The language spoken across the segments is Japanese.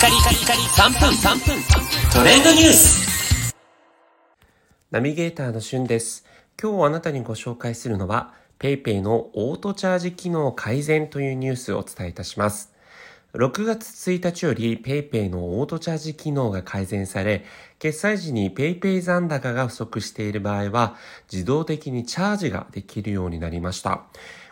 カリカリカリ3分3分トレンドニュースナビゲーターのしゅんです。今日あなたにご紹介するのは PayPay のオートチャージ機能改善というニュースをお伝えいたします。6月1日より PayPay のオートチャージ機能が改善され、決済時に PayPay 残高が不足している場合は、自動的にチャージができるようになりました。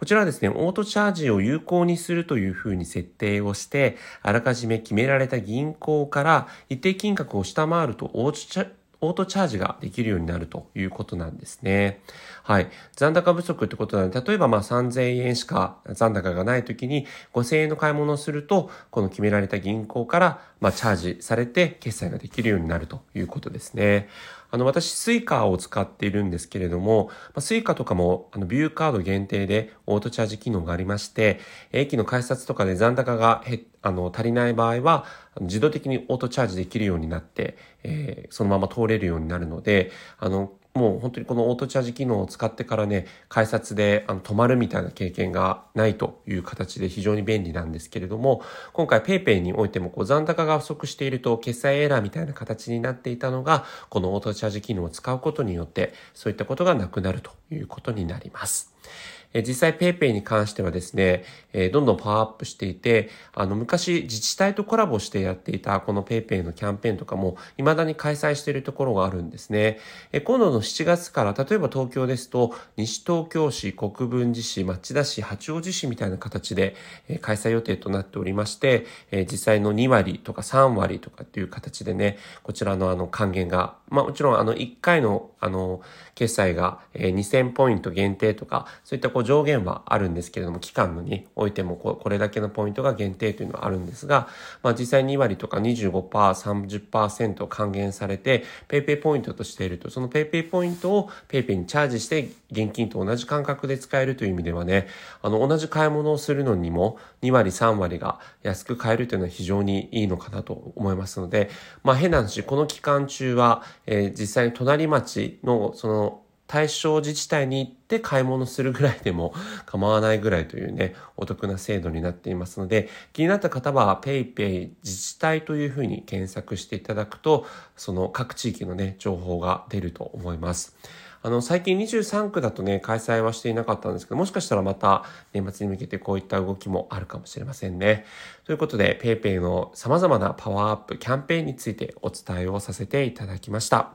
こちらはですね、オートチャージを有効にするというふうに設定をして、あらかじめ決められた銀行から一定金額を下回るとオートチャオートチャージができるようになるということなんですね。はい。残高不足ってことなので、例えばまあ3000円しか残高がない時に5000円の買い物をすると、この決められた銀行からまあチャージされて決済ができるようになるということですね。あの、私、スイカを使っているんですけれども、まあ、スイカとかも、あの、ビューカード限定でオートチャージ機能がありまして、駅の改札とかで残高が減あの、足りない場合は、自動的にオートチャージできるようになって、えーそのまま通れるようになるので、あの、もう本当にこのオートチャージ機能を使ってからね、改札であの止まるみたいな経験がないという形で非常に便利なんですけれども、今回 PayPay においてもこう残高が不足していると決済エラーみたいな形になっていたのが、このオートチャージ機能を使うことによって、そういったことがなくなるということになります。え実際 PayPay に関してはですね、えどんどんパワーアップしていて、あの、昔自治体とコラボしてやっていたこの PayPay のキャンペーンとかも未だに開催しているところがあるんですね。え今度の7月から、例えば東京ですと、西東京市、国分寺市、町田市、八王子市みたいな形で、え開催予定となっておりまして、え実際の2割とか3割とかっていう形でね、こちらのあの還元が、まあもちろんあの1回のあの決済が2000ポイント限定とか、そういったこう上限はあるんですけれども、期間のにおいてもここれだけのポイントが限定というのはあるんですが、まあ実際2割とか25%、30%還元されて、PayPay ポイントとしていると、その PayPay ポイントを PayPay にチャージして現金と同じ感覚で使えるという意味ではね、あの同じ買い物をするのにも2割3割が安く買えるというのは非常にいいのかなと思いますので、まあ変な話、この期間中は、えー実際に隣町のその対象自治体に行って買い物するぐらいでも構わないぐらいというね、お得な制度になっていますので、気になった方は PayPay 自治体というふうに検索していただくと、その各地域のね、情報が出ると思います。あの、最近23区だとね、開催はしていなかったんですけど、もしかしたらまた年末に向けてこういった動きもあるかもしれませんね。ということで、PayPay の様々なパワーアップキャンペーンについてお伝えをさせていただきました。